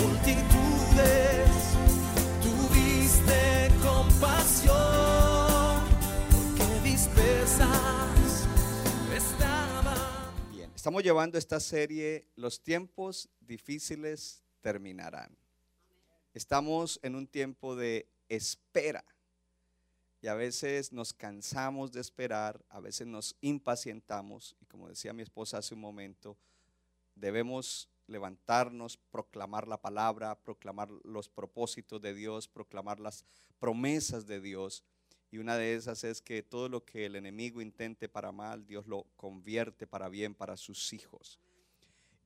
multitudes, tuviste compasión, porque dispersas estaban. Bien, estamos llevando esta serie Los tiempos difíciles terminarán. Estamos en un tiempo de espera. Y a veces nos cansamos de esperar, a veces nos impacientamos. Y como decía mi esposa hace un momento, debemos levantarnos, proclamar la palabra, proclamar los propósitos de Dios, proclamar las promesas de Dios. Y una de esas es que todo lo que el enemigo intente para mal, Dios lo convierte para bien para sus hijos.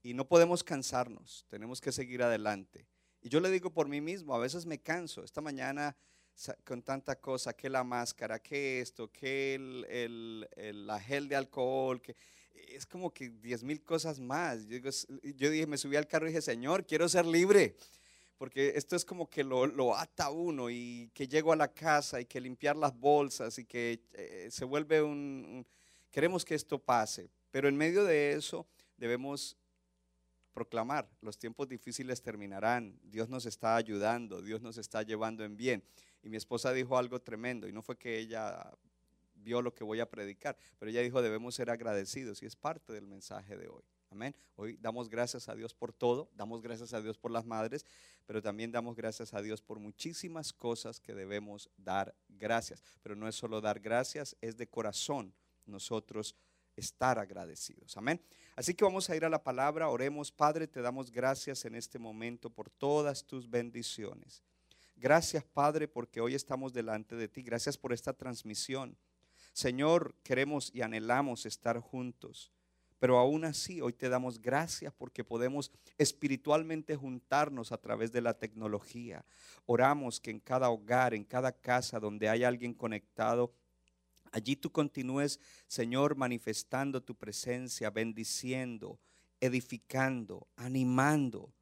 Y no podemos cansarnos, tenemos que seguir adelante. Y yo le digo por mí mismo, a veces me canso. Esta mañana con tanta cosa, que la máscara, que esto, que el, el- el- la gel de alcohol, que es como que diez mil cosas más. Yo, dije, me subí al carro y dije, Señor, quiero ser libre. Porque esto es como que lo, lo ata uno y que llego a la casa y que limpiar las bolsas y que eh, se vuelve un- Queremos que esto pase, pero en medio de eso debemos proclamar, los tiempos difíciles terminarán, Dios nos está ayudando, Dios nos está llevando en bien. Y mi esposa dijo algo tremendo, y no fue que ella vio lo que voy a predicar, pero ella dijo debemos ser agradecidos y es parte del mensaje de hoy. Amén. Hoy damos gracias a Dios por todo, damos gracias a Dios por las madres, pero también damos gracias a Dios por muchísimas cosas que debemos dar gracias. Pero no es solo dar gracias, es de corazón nosotros estar agradecidos. Amén. Así que vamos a ir a la palabra, oremos, Padre, te damos gracias en este momento por todas tus bendiciones. Gracias, Padre, porque hoy estamos delante de ti. Gracias por esta transmisión. Señor, queremos y anhelamos estar juntos. Pero aún así, hoy te damos gracias porque podemos espiritualmente juntarnos a través de la tecnología. Oramos que en cada hogar, en cada casa donde hay alguien conectado, allí tú continúes, Señor, manifestando tu presencia, bendiciendo, edificando, animando,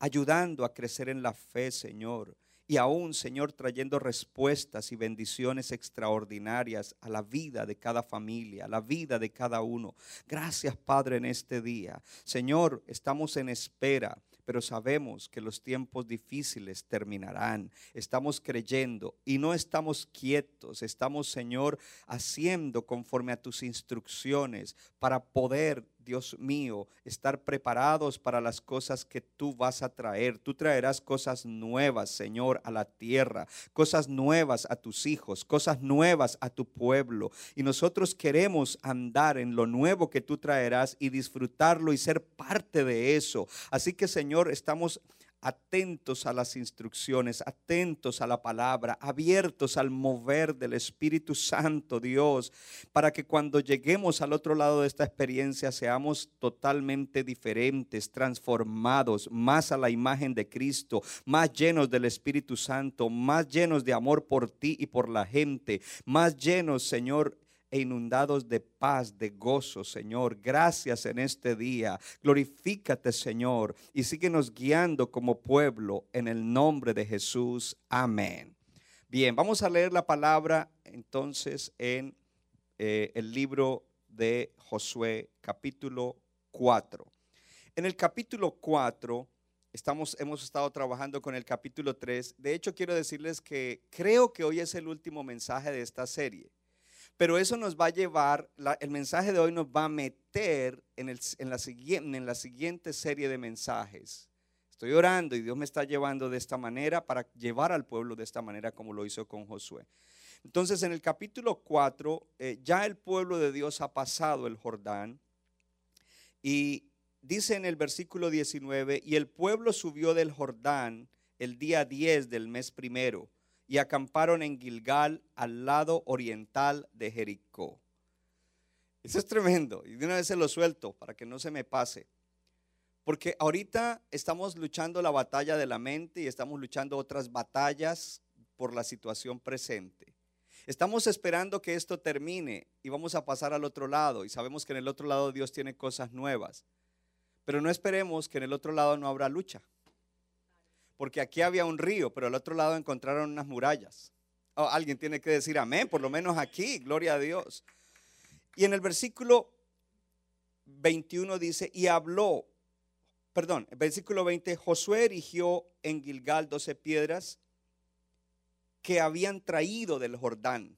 ayudando a crecer en la fe, Señor. Y aún, Señor, trayendo respuestas y bendiciones extraordinarias a la vida de cada familia, a la vida de cada uno. Gracias, Padre, en este día. Señor, estamos en espera, pero sabemos que los tiempos difíciles terminarán. Estamos creyendo y no estamos quietos. Estamos, Señor, haciendo conforme a tus instrucciones para poder Dios mío, estar preparados para las cosas que tú vas a traer. Tú traerás cosas nuevas, Señor, a la tierra, cosas nuevas a tus hijos, cosas nuevas a tu pueblo. Y nosotros queremos andar en lo nuevo que tú traerás y disfrutarlo y ser parte de eso. Así que, Señor, estamos atentos a las instrucciones, atentos a la palabra, abiertos al mover del Espíritu Santo, Dios, para que cuando lleguemos al otro lado de esta experiencia seamos totalmente diferentes, transformados, más a la imagen de Cristo, más llenos del Espíritu Santo, más llenos de amor por ti y por la gente, más llenos, Señor, e inundados de paz, de gozo, Señor. Gracias en este día. Glorifícate, Señor, y síguenos guiando como pueblo en el nombre de Jesús. Amén. Bien, vamos a leer la palabra entonces en eh, el libro de Josué, capítulo 4. En el capítulo 4 estamos, hemos estado trabajando con el capítulo 3. De hecho, quiero decirles que creo que hoy es el último mensaje de esta serie. Pero eso nos va a llevar, el mensaje de hoy nos va a meter en, el- en la, en la siguiente serie de mensajes. Estoy orando y Dios me está llevando de esta manera para llevar al pueblo de esta manera como lo hizo con Josué. Entonces en el capítulo 4 eh, ya el pueblo de Dios ha pasado el Jordán y dice en el versículo 19, y el pueblo subió del Jordán el día 10 del mes primero y acamparon en Gilgal al lado oriental de Jericó. Eso es tremendo y de una vez se lo suelto para que no se me pase. Porque ahorita estamos luchando la batalla de la mente y estamos luchando otras batallas por la situación presente. Estamos esperando que esto termine y vamos a pasar al otro lado y sabemos que en el otro lado Dios tiene cosas nuevas. Pero no esperemos que en el otro lado no habrá lucha. Porque aquí había un río, pero al otro lado encontraron unas murallas. Oh, alguien tiene que decir amén, por lo menos aquí, gloria a Dios. Y en el versículo 21 dice, y habló, perdón, el versículo 20, Josué erigió en Gilgal doce piedras que habían traído del Jordán.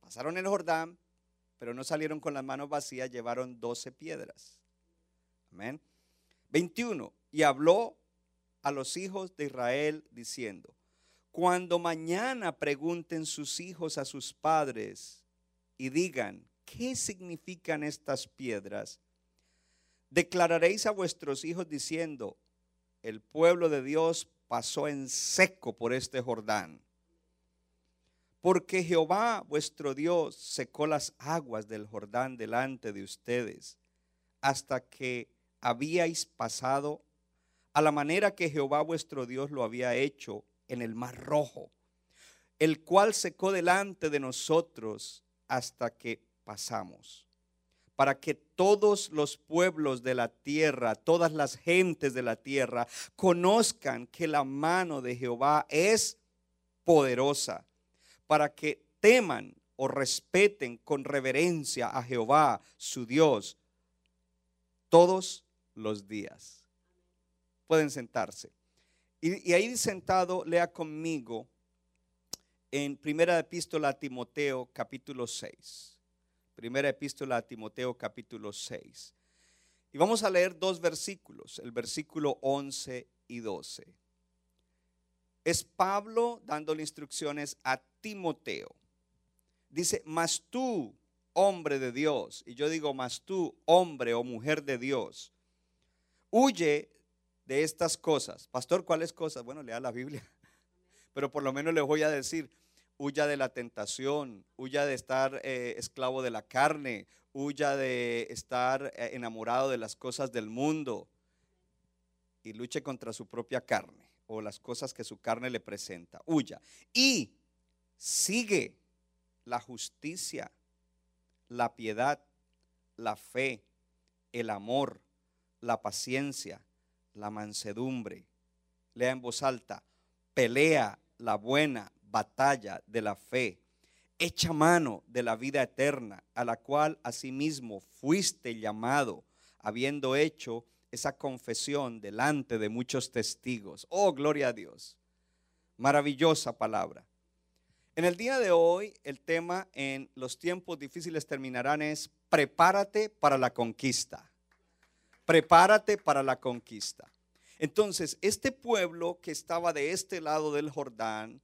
Pasaron el Jordán, pero no salieron con las manos vacías, llevaron doce piedras. Amén. 21. Y habló a los hijos de Israel diciendo, cuando mañana pregunten sus hijos a sus padres y digan, ¿qué significan estas piedras? Declararéis a vuestros hijos diciendo, el pueblo de Dios pasó en seco por este Jordán. Porque Jehová vuestro Dios secó las aguas del Jordán delante de ustedes, hasta que habíais pasado a la manera que Jehová vuestro Dios lo había hecho en el mar rojo, el cual secó delante de nosotros hasta que pasamos, para que todos los pueblos de la tierra, todas las gentes de la tierra, conozcan que la mano de Jehová es poderosa, para que teman o respeten con reverencia a Jehová, su Dios, todos los días. Pueden sentarse. Y, ahí sentado, lea conmigo en Primera Epístola a Timoteo capítulo 6. Primera Epístola a Timoteo capítulo 6. Y vamos a leer dos versículos, el versículo 11 y 12. Es Pablo dándole instrucciones a Timoteo. Dice, mas tú, hombre de Dios, y yo digo, mas tú, hombre o mujer de Dios, huye de estas cosas. Pastor, ¿cuáles cosas? Bueno, lea la Biblia. Pero por lo menos le voy a decir, huya de la tentación, huya de estar eh, esclavo de la carne, huya de estar eh, enamorado de las cosas del mundo y luche contra su propia carne o las cosas que su carne le presenta. Huya. Y sigue la justicia, la piedad, la fe, el amor, la paciencia la mansedumbre. Lea en voz alta, pelea la buena batalla de la fe. Echa mano de la vida eterna, a la cual asimismo fuiste llamado, habiendo hecho esa confesión delante de muchos testigos. Oh, gloria a Dios. Maravillosa palabra. En el día de hoy, el tema en los tiempos difíciles terminarán es prepárate para la conquista prepárate para la conquista. Entonces, este pueblo que estaba de este lado del Jordán,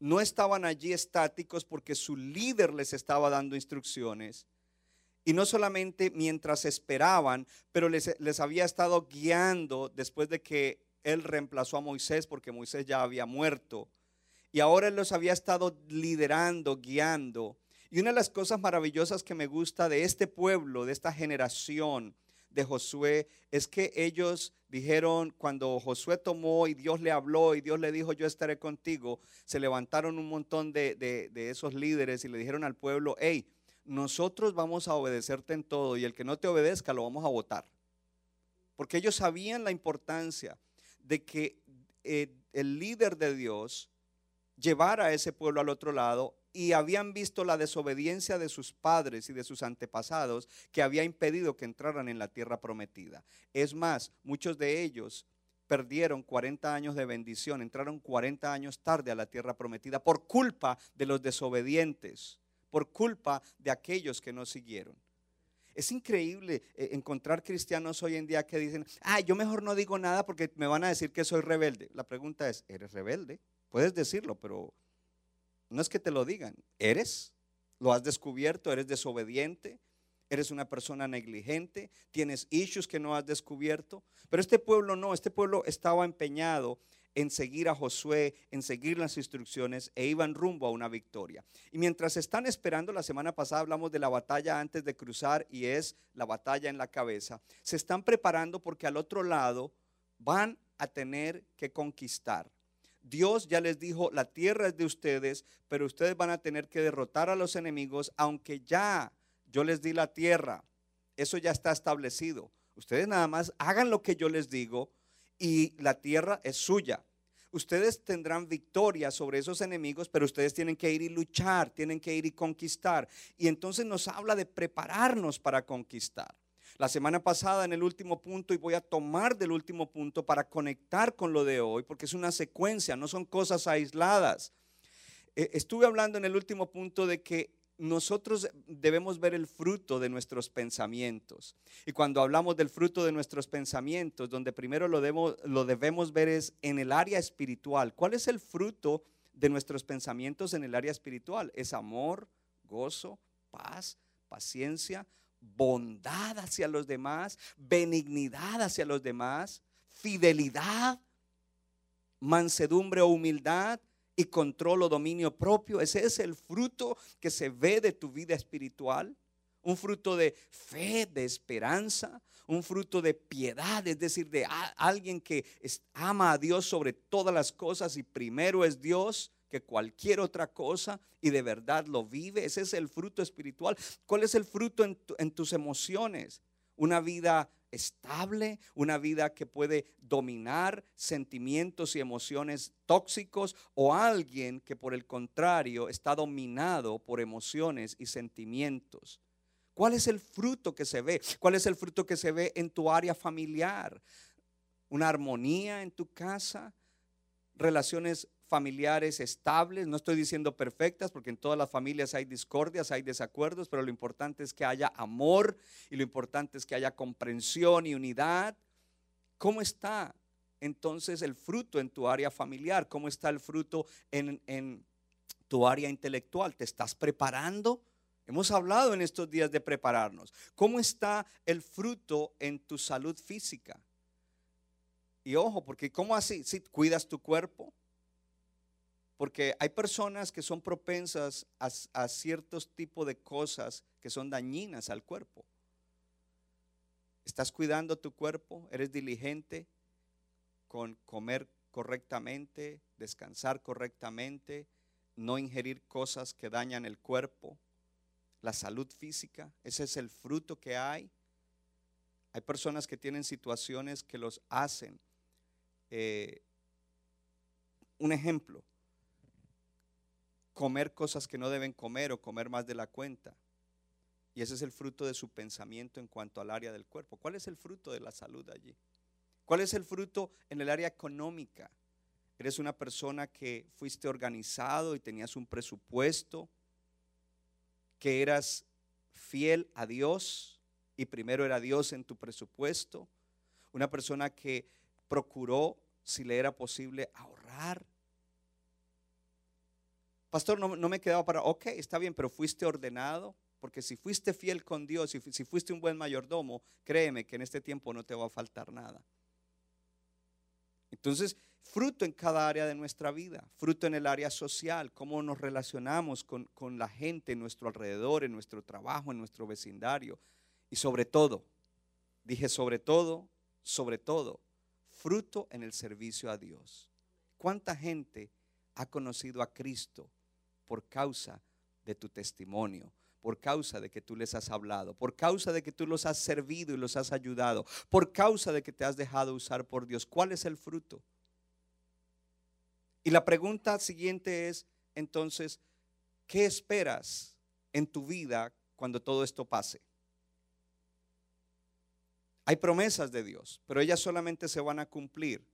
no estaban allí estáticos porque su líder les estaba dando instrucciones. Y no solamente mientras esperaban, pero les, les, había estado guiando después de que él reemplazó a Moisés porque Moisés ya había muerto. Y ahora él los había estado liderando, guiando. Y una de las cosas maravillosas que me gusta de este pueblo, de esta generación, de Josué es que ellos dijeron, cuando Josué tomó y Dios le habló y Dios le dijo, yo estaré contigo, se levantaron un montón de, de, esos líderes y le dijeron al pueblo, hey, nosotros vamos a obedecerte en todo y el que no te obedezca lo vamos a votar. Porque ellos sabían la importancia de que eh, el líder de Dios llevara a ese pueblo al otro lado y habían visto la desobediencia de sus padres y de sus antepasados que había impedido que entraran en la tierra prometida. Es más, muchos de ellos perdieron 40 años de bendición, entraron 40 años tarde a la tierra prometida por culpa de los desobedientes, por culpa de aquellos que no siguieron. Es increíble eh, encontrar cristianos hoy en día que dicen, ah, yo mejor no digo nada porque me van a decir que soy rebelde. La pregunta es, ¿eres rebelde? Puedes decirlo, pero no es que te lo digan, eres, lo has descubierto, eres desobediente, eres una persona negligente, tienes issues que no has descubierto. Pero este pueblo no, este pueblo estaba empeñado en seguir a Josué, en seguir las instrucciones e iban rumbo a una victoria. Y mientras están esperando, la semana pasada hablamos de la batalla antes de cruzar y es la batalla en la cabeza, se están preparando porque al otro lado van a tener que conquistar. Dios ya les dijo, la tierra es de ustedes, pero ustedes van a tener que derrotar a los enemigos, aunque ya yo les di la tierra. Eso ya está establecido. Ustedes nada más hagan lo que yo les digo y la tierra es suya. Ustedes tendrán victoria sobre esos enemigos, pero ustedes tienen que ir y luchar, tienen que ir y conquistar. Y entonces nos habla de prepararnos para conquistar. La semana pasada en el último punto, y voy a tomar del último punto para conectar con lo de hoy, porque es una secuencia, no son cosas aisladas. Eh, estuve hablando en el último punto de que nosotros debemos ver el fruto de nuestros pensamientos. Y cuando hablamos del fruto de nuestros pensamientos, donde primero lo debemos ver es en el área espiritual. ¿Cuál es el fruto de nuestros pensamientos en el área espiritual? Es amor, gozo, paz, paciencia, bondad hacia los demás, benignidad hacia los demás, fidelidad, mansedumbre o humildad, y control o dominio propio. Ese es el fruto que se ve de tu vida espiritual. Un fruto de fe, de esperanza, un fruto de piedad, es decir, de alguien que ama a Dios sobre todas las cosas y primero es Dios que cualquier otra cosa y de verdad lo vive. Ese es el fruto espiritual. ¿Cuál es el fruto en, en tus emociones? Una vida estable, una vida que puede dominar sentimientos y emociones tóxicos o alguien que por el contrario está dominado por emociones y sentimientos. ¿Cuál es el fruto que se ve? ¿Cuál es el fruto que se ve en tu área familiar? ¿Una armonía en tu casa? ¿Relaciones familiares estables, no estoy diciendo perfectas, porque en todas las familias hay discordias, hay desacuerdos, pero lo importante es que haya amor y lo importante es que haya comprensión y unidad. ¿Cómo está entonces el fruto en tu área familiar? ¿Cómo está el fruto en, tu área intelectual? ¿Te estás preparando? Hemos hablado en estos días de prepararnos. ¿Cómo está el fruto en tu salud física? Y ojo, porque ¿cómo así? Si cuidas tu cuerpo, porque hay personas que son propensas a, ciertos tipos de cosas que son dañinas al cuerpo. ¿Estás cuidando tu cuerpo? ¿Eres diligente con comer correctamente, descansar correctamente, no ingerir cosas que dañan el cuerpo? La salud física, ese es el fruto que hay. Hay personas que tienen situaciones que los hacen. Eh, un ejemplo, comer cosas que no deben comer o comer más de la cuenta. Y ese es el fruto de su pensamiento en cuanto al área del cuerpo. ¿Cuál es el fruto de la salud allí? ¿Cuál es el fruto en el área económica? Eres una persona que fuiste organizado y tenías un presupuesto, que eras fiel a Dios y primero era Dios en tu presupuesto. Una persona que procuró, si le era posible, ahorrar Pastor, no, me quedaba para, ok, está bien, pero fuiste ordenado, porque si fuiste fiel con Dios, y si fuiste un buen mayordomo, créeme que en este tiempo no te va a faltar nada. Entonces, fruto en cada área de nuestra vida, fruto en el área social, cómo nos relacionamos con, con la gente en nuestro alrededor, en nuestro trabajo, en nuestro vecindario. Y sobre todo, dije sobre todo, sobre todo, fruto en el servicio a Dios. ¿Cuánta gente ha conocido a Cristo por causa de tu testimonio, por causa de que tú les has hablado, por causa de que tú los has servido y los has ayudado, por causa de que te has dejado usar por Dios. ¿Cuál es el fruto? Y la pregunta siguiente es, entonces, ¿qué esperas en tu vida cuando todo esto pase? Hay promesas de Dios, pero ellas solamente se van a cumplir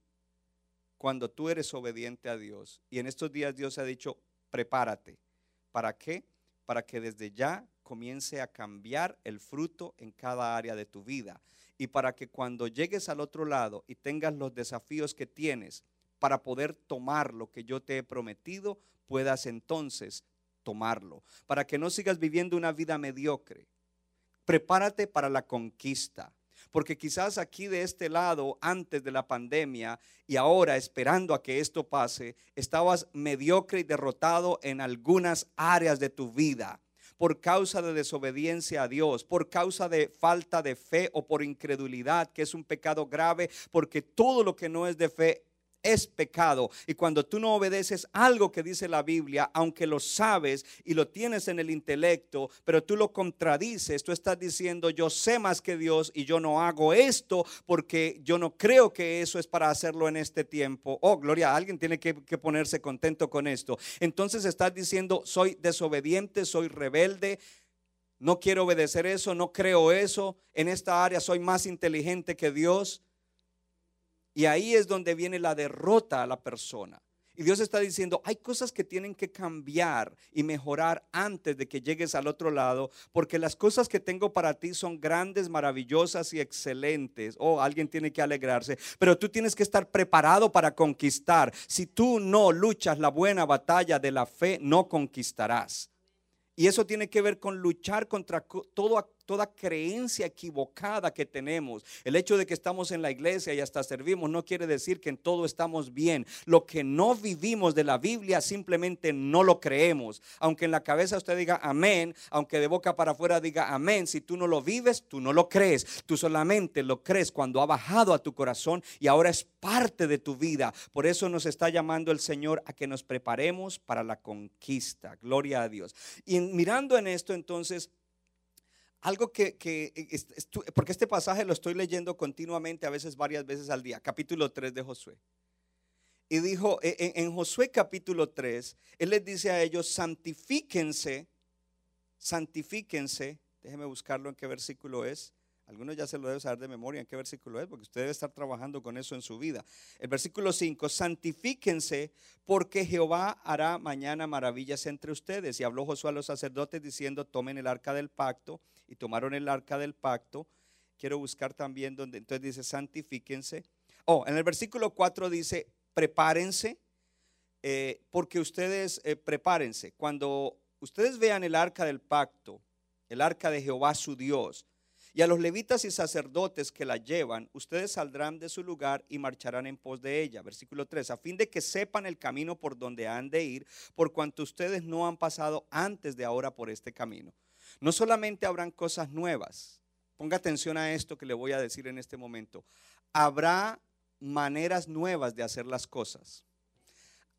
cuando tú eres obediente a Dios. Y en estos días Dios ha dicho, prepárate. ¿Para qué? Para que desde ya comience a cambiar el fruto en cada área de tu vida. Y para que cuando llegues al otro lado y tengas los desafíos que tienes para poder tomar lo que yo te he prometido, puedas entonces tomarlo. Para que no sigas viviendo una vida mediocre. Prepárate para la conquista. Porque quizás aquí de este lado, antes de la pandemia y ahora esperando a que esto pase, estabas mediocre y derrotado en algunas áreas de tu vida por causa de desobediencia a Dios, por causa de falta de fe o por incredulidad, que es un pecado grave, porque todo lo que no es de fe es pecado. Y cuando tú no obedeces algo que dice la Biblia, aunque lo sabes y lo tienes en el intelecto, pero tú lo contradices, tú estás diciendo, yo sé más que Dios y yo no hago esto porque yo no creo que eso es para hacerlo en este tiempo. Oh, gloria, alguien tiene que, ponerse contento con esto. Entonces estás diciendo, soy desobediente, soy rebelde. No quiero obedecer eso, no creo eso. En esta área soy más inteligente que Dios. Y ahí es donde viene la derrota a la persona. Y Dios está diciendo, hay cosas que tienen que cambiar y mejorar antes de que llegues al otro lado, porque las cosas que tengo para ti son grandes, maravillosas y excelentes. Oh, alguien tiene que alegrarse, pero tú tienes que estar preparado para conquistar. Si tú no luchas la buena batalla de la fe, no conquistarás. Y eso tiene que ver con luchar contra todo, toda creencia equivocada que tenemos. El hecho de que estamos en la iglesia y hasta servimos no quiere decir que en todo estamos bien. Lo que no vivimos de la Biblia simplemente no lo creemos. Aunque en la cabeza usted diga amén, aunque de boca para afuera diga amén, si tú no lo vives, tú no lo crees. Tú solamente lo crees cuando ha bajado a tu corazón y ahora es parte de tu vida. Por eso nos está llamando el Señor a que nos preparemos para la conquista. Gloria a Dios. Y mirando en esto entonces algo que, porque este pasaje lo estoy leyendo continuamente, a veces varias veces al día, capítulo 3 de Josué. Y dijo, e, e, en, Josué capítulo 3, él les dice a ellos, santifíquense, santifíquense, déjeme buscarlo en qué versículo es. Algunos ya se lo deben saber de memoria en qué versículo es, porque usted debe estar trabajando con eso en su vida. El versículo 5, santifíquense porque Jehová hará mañana maravillas entre ustedes. Y habló Josué a los sacerdotes diciendo, tomen el arca del pacto. Y tomaron el arca del pacto. Quiero buscar también donde, entonces dice, santifíquense. Oh, en el versículo 4 dice, prepárense, eh, porque ustedes eh, prepárense. Cuando ustedes vean el arca del pacto, el arca de Jehová su Dios, y a los levitas y sacerdotes que la llevan, ustedes saldrán de su lugar y marcharán en pos de ella. Versículo 3, a fin de que sepan el camino por donde han de ir, por cuanto ustedes no han pasado antes de ahora por este camino. No solamente habrán cosas nuevas, ponga atención a esto que le voy a decir en este momento, habrá maneras nuevas de hacer las cosas.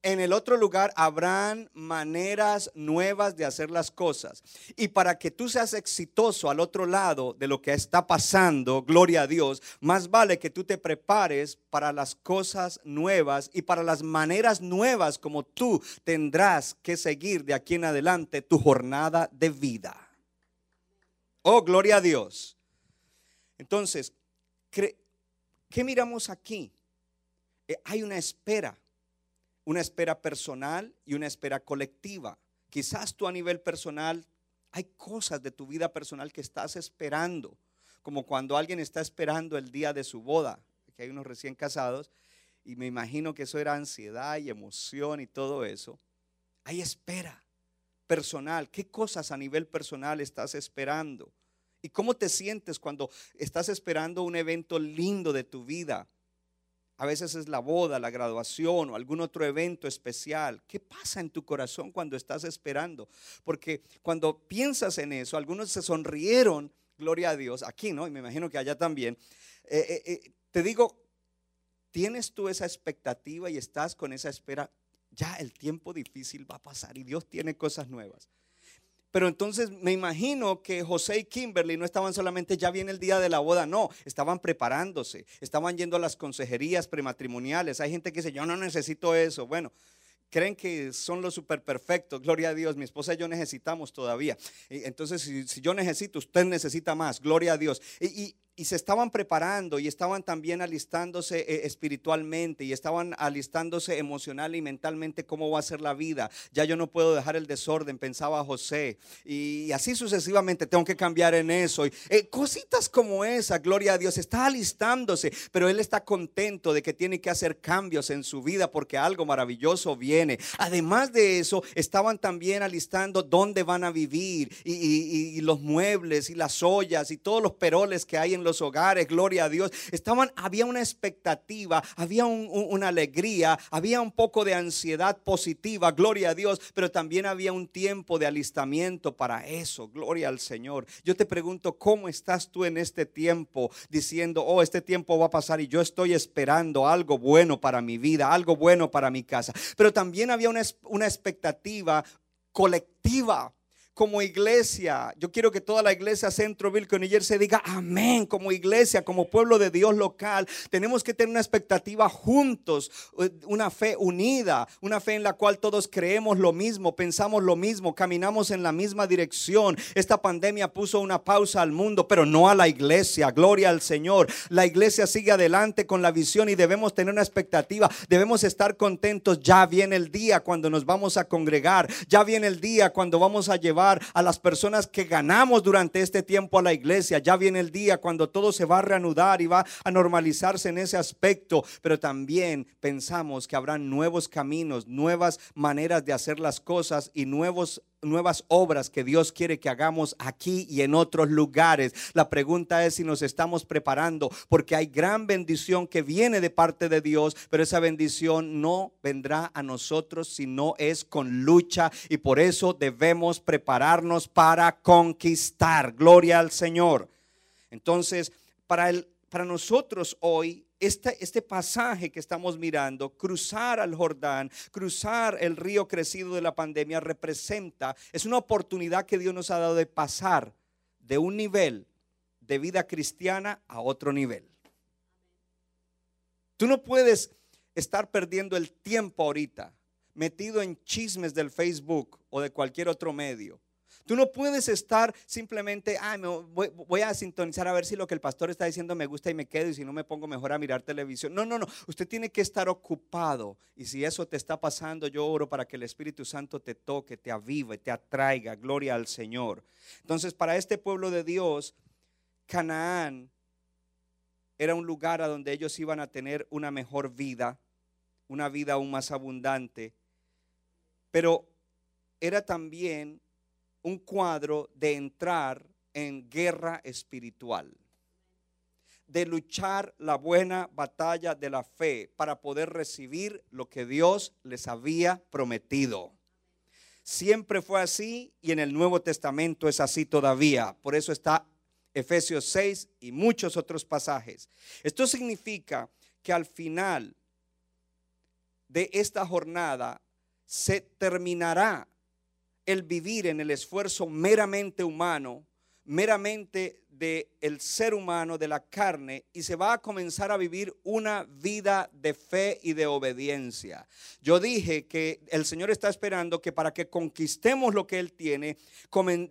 En el otro lugar habrán maneras nuevas de hacer las cosas. Y para que tú seas exitoso al otro lado de lo que está pasando, gloria a Dios, más vale que tú te prepares para las cosas nuevas y para las maneras nuevas como tú tendrás que seguir de aquí en adelante tu jornada de vida. Oh, gloria a Dios. Entonces, ¿qué miramos aquí? Eh, hay una espera una espera personal y una espera colectiva. Quizás tú a nivel personal hay cosas de tu vida personal que estás esperando, como cuando alguien está esperando el día de su boda, que hay unos recién casados, y me imagino que eso era ansiedad y emoción y todo eso. Hay espera personal. ¿Qué cosas a nivel personal estás esperando? ¿Y cómo te sientes cuando estás esperando un evento lindo de tu vida? A veces es la boda, la graduación o algún otro evento especial. ¿Qué pasa en tu corazón cuando estás esperando? Porque cuando piensas en eso, algunos se sonrieron, gloria a Dios, aquí, ¿no? Y me imagino que allá también. Eh, eh, eh, te digo, ¿tienes tú esa expectativa y estás con esa espera? Ya el tiempo difícil va a pasar y Dios tiene cosas nuevas. Pero entonces me imagino que José y Kimberly no estaban solamente ya viene el día de la boda, no, estaban preparándose, estaban yendo a las consejerías prematrimoniales. Hay gente que dice, yo no necesito eso. Bueno, creen que son los super perfectos, gloria a Dios, mi esposa y yo necesitamos todavía. Entonces, si, yo necesito, usted necesita más, gloria a Dios. y, y se estaban preparando y estaban también alistándose eh, espiritualmente y estaban alistándose emocional y mentalmente cómo va a ser la vida. Ya yo no puedo dejar el desorden, pensaba José. Y así sucesivamente tengo que cambiar en eso. Y, eh, cositas como esa, gloria a Dios, está alistándose, pero él está contento de que tiene que hacer cambios en su vida porque algo maravilloso viene. Además de eso, estaban también alistando dónde van a vivir y, y los muebles y las ollas y todos los peroles que hay en los hogares, gloria a Dios. Estaban, había una expectativa, había un- un- una alegría, había un poco de ansiedad positiva, gloria a Dios, pero también había un tiempo de alistamiento para eso, gloria al Señor. Yo te pregunto, ¿cómo estás tú en este tiempo diciendo, oh, este tiempo va a pasar y yo estoy esperando algo bueno para mi vida, algo bueno para mi casa? Pero también había una, una expectativa colectiva. Como iglesia, yo quiero que toda la iglesia Centroville con ayer se diga amén. Como iglesia, como pueblo de Dios local, tenemos que tener una expectativa juntos, eh, una fe unida, una fe en la cual todos creemos lo mismo, pensamos lo mismo, caminamos en la misma dirección. Esta pandemia puso una pausa al mundo, pero no a la iglesia. Gloria al Señor. La iglesia sigue adelante con la visión y debemos tener una expectativa. Debemos estar contentos. Ya viene el día cuando nos vamos a congregar. Ya viene el día cuando vamos a llevar a las personas que ganamos durante este tiempo a la iglesia. Ya viene el día cuando todo se va a reanudar y va a normalizarse en ese aspecto. Pero también pensamos que habrán nuevos caminos, nuevas maneras de hacer las cosas y nuevos nuevas obras que Dios quiere que hagamos aquí y en otros lugares. La pregunta es si nos estamos preparando, porque hay gran bendición que viene de parte de Dios, pero esa bendición no vendrá a nosotros si no es con lucha y por eso debemos prepararnos para conquistar. Gloria al Señor. Entonces, para el para nosotros hoy este, este pasaje que estamos mirando, cruzar al Jordán, cruzar el río crecido de la pandemia, representa, es una oportunidad que Dios nos ha dado de pasar de un nivel de vida cristiana a otro nivel. Tú no puedes estar perdiendo el tiempo ahorita metido en chismes del Facebook o de cualquier otro medio. Tú no puedes estar simplemente, ah, me voy, voy, a sintonizar a ver si lo que el pastor está diciendo me gusta y me quedo y si no me pongo mejor a mirar televisión. No, no, no. Usted tiene que estar ocupado. Y si eso te está pasando, yo oro para que el Espíritu Santo te toque, te avive, te atraiga. Gloria al Señor. Entonces, para este pueblo de Dios, Canaán era un lugar a donde ellos iban a tener una mejor vida, una vida aún más abundante. Pero era también un cuadro de entrar en guerra espiritual, de luchar la buena batalla de la fe para poder recibir lo que Dios les había prometido. Siempre fue así y en el Nuevo Testamento es así todavía. Por eso está Efesios 6 y muchos otros pasajes. Esto significa que al final de esta jornada se terminará el vivir en el esfuerzo meramente humano, meramente del el ser humano, de la carne, y se va a comenzar a vivir una vida de fe y de obediencia. Yo dije que el Señor está esperando que para que conquistemos lo que Él tiene,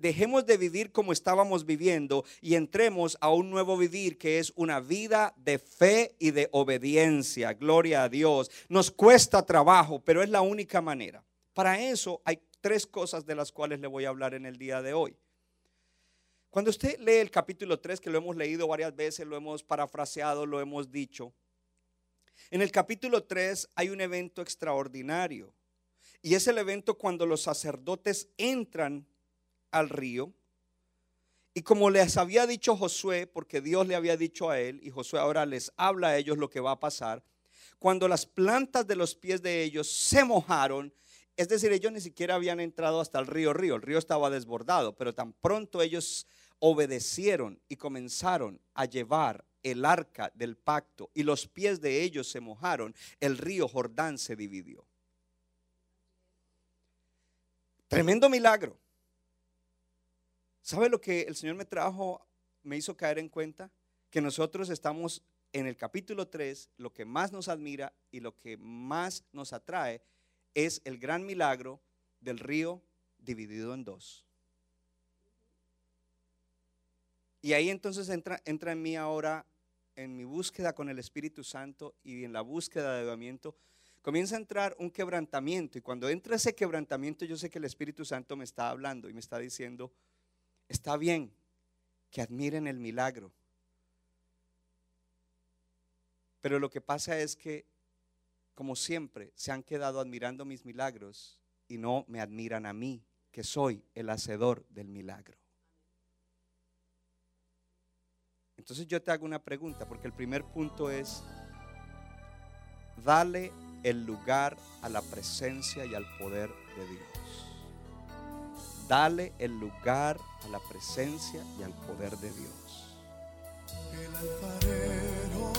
dejemos de vivir como estábamos viviendo y entremos a un nuevo vivir que es una vida de fe y de obediencia. Gloria a Dios. Nos cuesta trabajo, pero es la única manera. Para eso hay tres cosas de las cuales le voy a hablar en el día de hoy. Cuando usted lee el capítulo 3, que lo hemos leído varias veces, lo hemos parafraseado, lo hemos dicho, en el capítulo 3 hay un evento extraordinario. Y es el evento cuando los sacerdotes entran al río. Y como les había dicho Josué, porque Dios le había dicho a él, y Josué ahora les habla a ellos lo que va a pasar, cuando las plantas de los pies de ellos se mojaron, es decir, ellos ni siquiera habían entrado hasta el río Río, el río estaba desbordado, pero tan pronto ellos obedecieron y comenzaron a llevar el arca del pacto y los pies de ellos se mojaron, el río Jordán se dividió. Tremendo milagro. ¿Sabe lo que el Señor me trajo, me hizo caer en cuenta? Que nosotros estamos en el capítulo 3, lo que más nos admira y lo que más nos atrae es el gran milagro del río dividido en dos. Y ahí entonces entra, entra en mí ahora, en mi búsqueda con el Espíritu Santo y en la búsqueda de avivamiento, comienza a entrar un quebrantamiento. Y cuando entra ese quebrantamiento, yo sé que el Espíritu Santo me está hablando y me está diciendo, está bien que admiren el milagro. Pero lo que pasa es que, como siempre, se han quedado admirando mis milagros y no me admiran a mí, que soy el hacedor del milagro. Entonces yo te hago una pregunta, porque el primer punto es, dale el lugar a la presencia y al poder de Dios. Dale el lugar a la presencia y al poder de Dios.